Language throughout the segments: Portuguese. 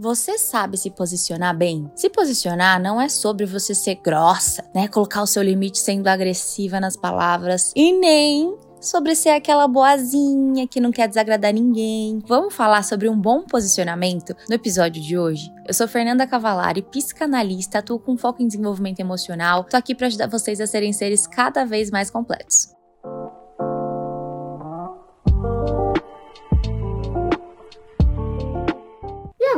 Você sabe se posicionar bem? Se posicionar não é sobre você ser grossa, né? Colocar o seu limite sendo agressiva nas palavras e nem sobre ser aquela boazinha que não quer desagradar ninguém. Vamos falar sobre um bom posicionamento no episódio de hoje? Eu sou Fernanda Cavalari, psicanalista, atuo com foco em desenvolvimento emocional. Tô aqui para ajudar vocês a serem seres cada vez mais completos.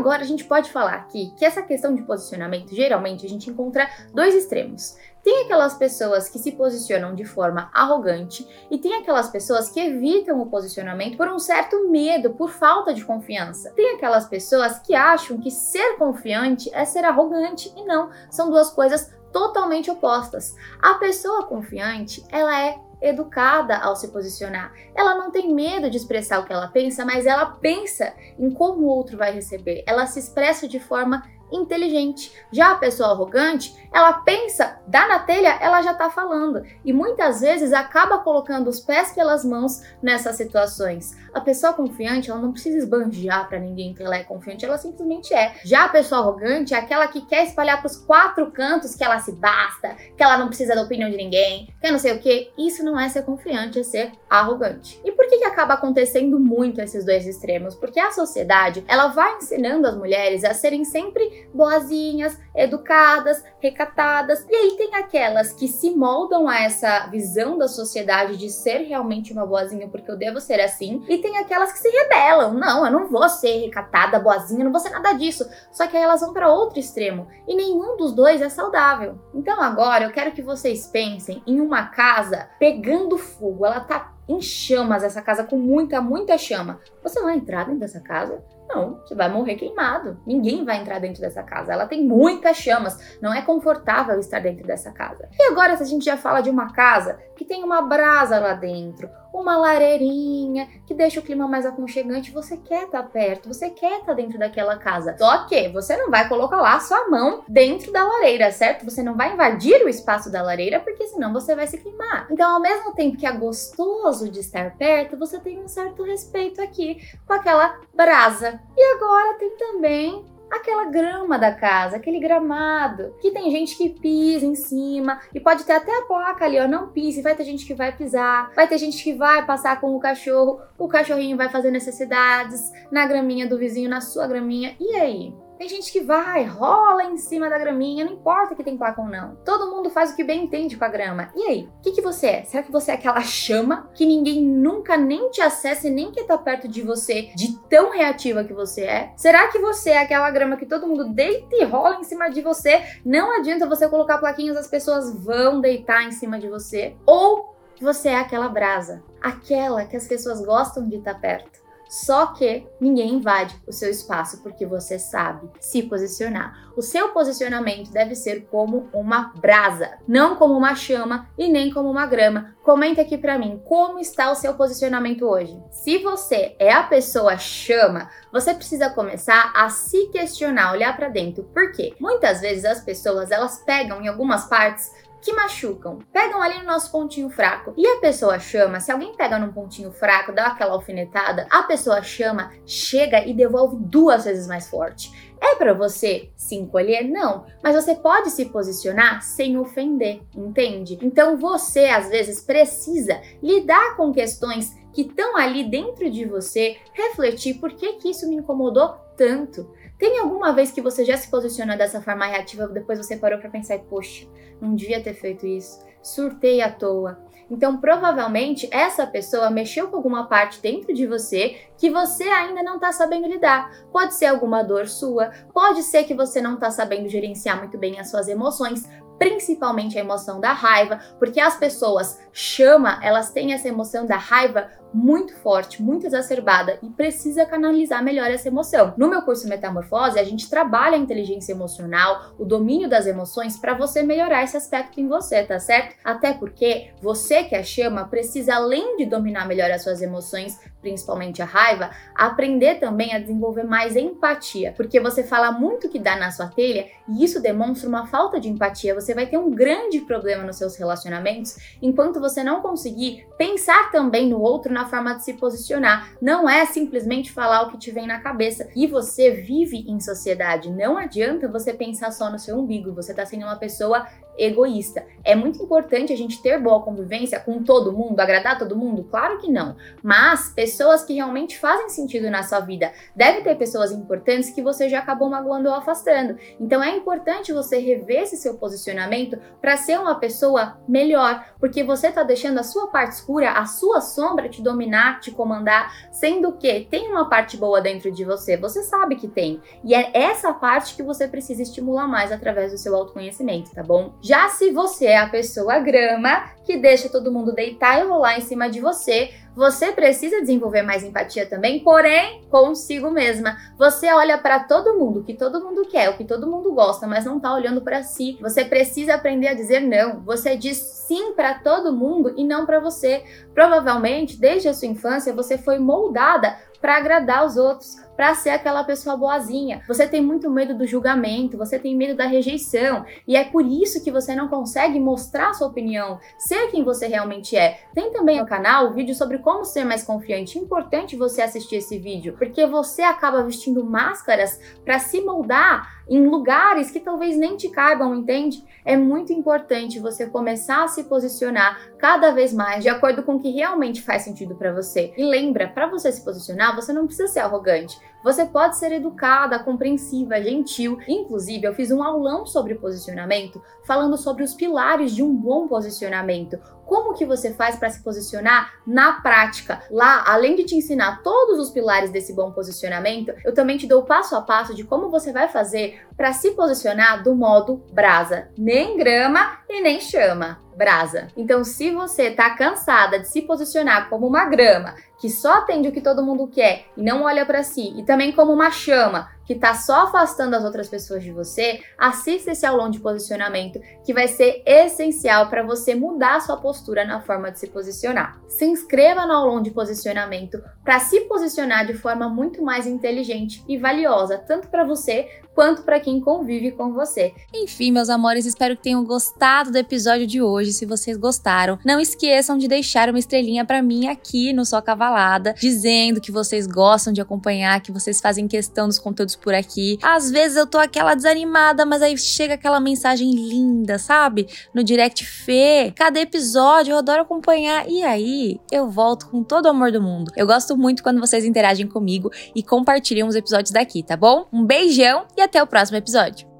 Agora a gente pode falar aqui que essa questão de posicionamento, geralmente a gente encontra dois extremos. Tem aquelas pessoas que se posicionam de forma arrogante e tem aquelas pessoas que evitam o posicionamento por um certo medo, por falta de confiança. Tem aquelas pessoas que acham que ser confiante é ser arrogante e não, são duas coisas totalmente opostas. A pessoa confiante, ela é educada ao se posicionar. Ela não tem medo de expressar o que ela pensa, mas ela pensa em como o outro vai receber. Ela se expressa de forma inteligente. Já a pessoa arrogante, ela pensa, dá na telha, ela já tá falando. E muitas vezes acaba colocando os pés pelas mãos nessas situações. A pessoa confiante, ela não precisa esbanjar para ninguém que ela é confiante, ela simplesmente é. Já a pessoa arrogante é aquela que quer espalhar pros quatro cantos que ela se basta, que ela não precisa da opinião de ninguém, que não sei o que. Isso não é ser confiante, é ser arrogante. E por que que acaba acontecendo muito esses dois extremos? Porque a sociedade, ela vai ensinando as mulheres a serem sempre boazinhas, educadas, recatadas. E aí tem aquelas que se moldam a essa visão da sociedade de ser realmente uma boazinha porque eu devo ser assim. E tem aquelas que se rebelam. Não, eu não vou ser recatada, boazinha, não vou ser nada disso. Só que aí elas vão para outro extremo. E nenhum dos dois é saudável. Então agora eu quero que vocês pensem em uma casa pegando fogo. Ela tá em chamas, essa casa com muita, muita chama. Você vai entrar dentro dessa casa? Não, você vai morrer queimado. Ninguém vai entrar dentro dessa casa. Ela tem muitas chamas. Não é confortável estar dentro dessa casa. E agora, se a gente já fala de uma casa que tem uma brasa lá dentro, uma lareirinha que deixa o clima mais aconchegante, você quer estar tá perto, você quer estar tá dentro daquela casa. Só que você não vai colocar lá a sua mão dentro da lareira, certo? Você não vai invadir o espaço da lareira, porque senão você vai se queimar. Então, ao mesmo tempo que é gostoso de estar perto, você tem um certo respeito aqui com aquela brasa. E agora tem também aquela grama da casa, aquele gramado, que tem gente que pisa em cima e pode ter até a placa ali, ó, não pise, vai ter gente que vai pisar, vai ter gente que vai passar com o cachorro, o cachorrinho vai fazer necessidades na graminha do vizinho, na sua graminha, e aí? Tem gente que vai, rola em cima da graminha, não importa que tem placa ou não. Todo mundo faz o que bem entende com a grama. E aí, o que, que você é? Será que você é aquela chama que ninguém nunca nem te acessa e nem quer estar perto de você, de tão reativa que você é? Será que você é aquela grama que todo mundo deita e rola em cima de você? Não adianta você colocar plaquinhas, as pessoas vão deitar em cima de você. Ou você é aquela brasa, aquela que as pessoas gostam de estar perto só que ninguém invade o seu espaço porque você sabe se posicionar. O seu posicionamento deve ser como uma brasa, não como uma chama e nem como uma grama. Comenta aqui para mim como está o seu posicionamento hoje. Se você é a pessoa chama, você precisa começar a se questionar, olhar para dentro. Por quê? Muitas vezes as pessoas elas pegam em algumas partes que machucam, pegam ali no nosso pontinho fraco. E a pessoa chama, se alguém pega num pontinho fraco, dá aquela alfinetada, a pessoa chama, chega e devolve duas vezes mais forte. É para você se encolher? Não, mas você pode se posicionar sem ofender, entende? Então você às vezes precisa lidar com questões que estão ali dentro de você, refletir por que que isso me incomodou tanto. Tem alguma vez que você já se posicionou dessa forma reativa, depois você parou para pensar, poxa, não devia ter feito isso, surtei à toa. Então, provavelmente, essa pessoa mexeu com alguma parte dentro de você que você ainda não está sabendo lidar. Pode ser alguma dor sua, pode ser que você não está sabendo gerenciar muito bem as suas emoções, principalmente a emoção da raiva, porque as pessoas chama, elas têm essa emoção da raiva muito forte, muito exacerbada e precisa canalizar melhor essa emoção. No meu curso Metamorfose, a gente trabalha a inteligência emocional, o domínio das emoções para você melhorar esse aspecto em você, tá certo? Até porque você que a chama precisa além de dominar melhor as suas emoções, principalmente a raiva, aprender também a desenvolver mais empatia, porque você fala muito que dá na sua telha e isso demonstra uma falta de empatia. Você vai ter um grande problema nos seus relacionamentos enquanto você não conseguir pensar também no outro na na forma de se posicionar. Não é simplesmente falar o que te vem na cabeça. E você vive em sociedade. Não adianta você pensar só no seu umbigo. Você tá sendo uma pessoa egoísta. É muito importante a gente ter boa convivência com todo mundo, agradar todo mundo? Claro que não. Mas pessoas que realmente fazem sentido na sua vida. Deve ter pessoas importantes que você já acabou magoando ou afastando. Então é importante você rever esse seu posicionamento para ser uma pessoa melhor, porque você tá deixando a sua parte escura, a sua sombra te dominar, te comandar, sendo que tem uma parte boa dentro de você, você sabe que tem. E é essa parte que você precisa estimular mais através do seu autoconhecimento, tá bom? Já se você é a pessoa grama que deixa todo mundo deitar e rolar em cima de você, você precisa desenvolver mais empatia também, porém consigo mesma. Você olha para todo mundo, o que todo mundo quer, o que todo mundo gosta, mas não tá olhando para si. Você precisa aprender a dizer não. Você diz sim para todo mundo e não para você. Provavelmente, desde a sua infância, você foi moldada para agradar os outros, para ser aquela pessoa boazinha. Você tem muito medo do julgamento, você tem medo da rejeição, e é por isso que você não consegue mostrar sua opinião, ser quem você realmente é. Tem também no canal o vídeo sobre como ser mais confiante. Importante você assistir esse vídeo, porque você acaba vestindo máscaras para se moldar em lugares que talvez nem te caibam, entende? É muito importante você começar a se posicionar cada vez mais de acordo com o que realmente faz sentido para você. E lembra, para você se posicionar, você não precisa ser arrogante. Você pode ser educada, compreensiva, gentil. Inclusive, eu fiz um aulão sobre posicionamento, falando sobre os pilares de um bom posicionamento. Como que você faz para se posicionar na prática? Lá, além de te ensinar todos os pilares desse bom posicionamento, eu também te dou passo a passo de como você vai fazer para se posicionar do modo brasa, nem grama e nem chama brasa. Então, se você tá cansada de se posicionar como uma grama que só atende o que todo mundo quer e não olha para si, e também como uma chama que tá só afastando as outras pessoas de você, assista esse aulão de posicionamento que vai ser essencial para você mudar a sua postura na forma de se posicionar. Se inscreva no aulão de posicionamento para se posicionar de forma muito mais inteligente e valiosa, tanto para você quanto para quem convive com você. Enfim, meus amores, espero que tenham gostado do episódio de hoje. Se vocês gostaram, não esqueçam de deixar uma estrelinha para mim aqui no Só Cavalada, dizendo que vocês gostam de acompanhar, que vocês fazem questão dos conteúdos por aqui. Às vezes eu tô aquela desanimada, mas aí chega aquela mensagem linda, sabe? No direct Fê, cada episódio eu adoro acompanhar e aí eu volto com todo o amor do mundo. Eu gosto muito quando vocês interagem comigo e compartilham os episódios daqui, tá bom? Um beijão e até o próximo episódio.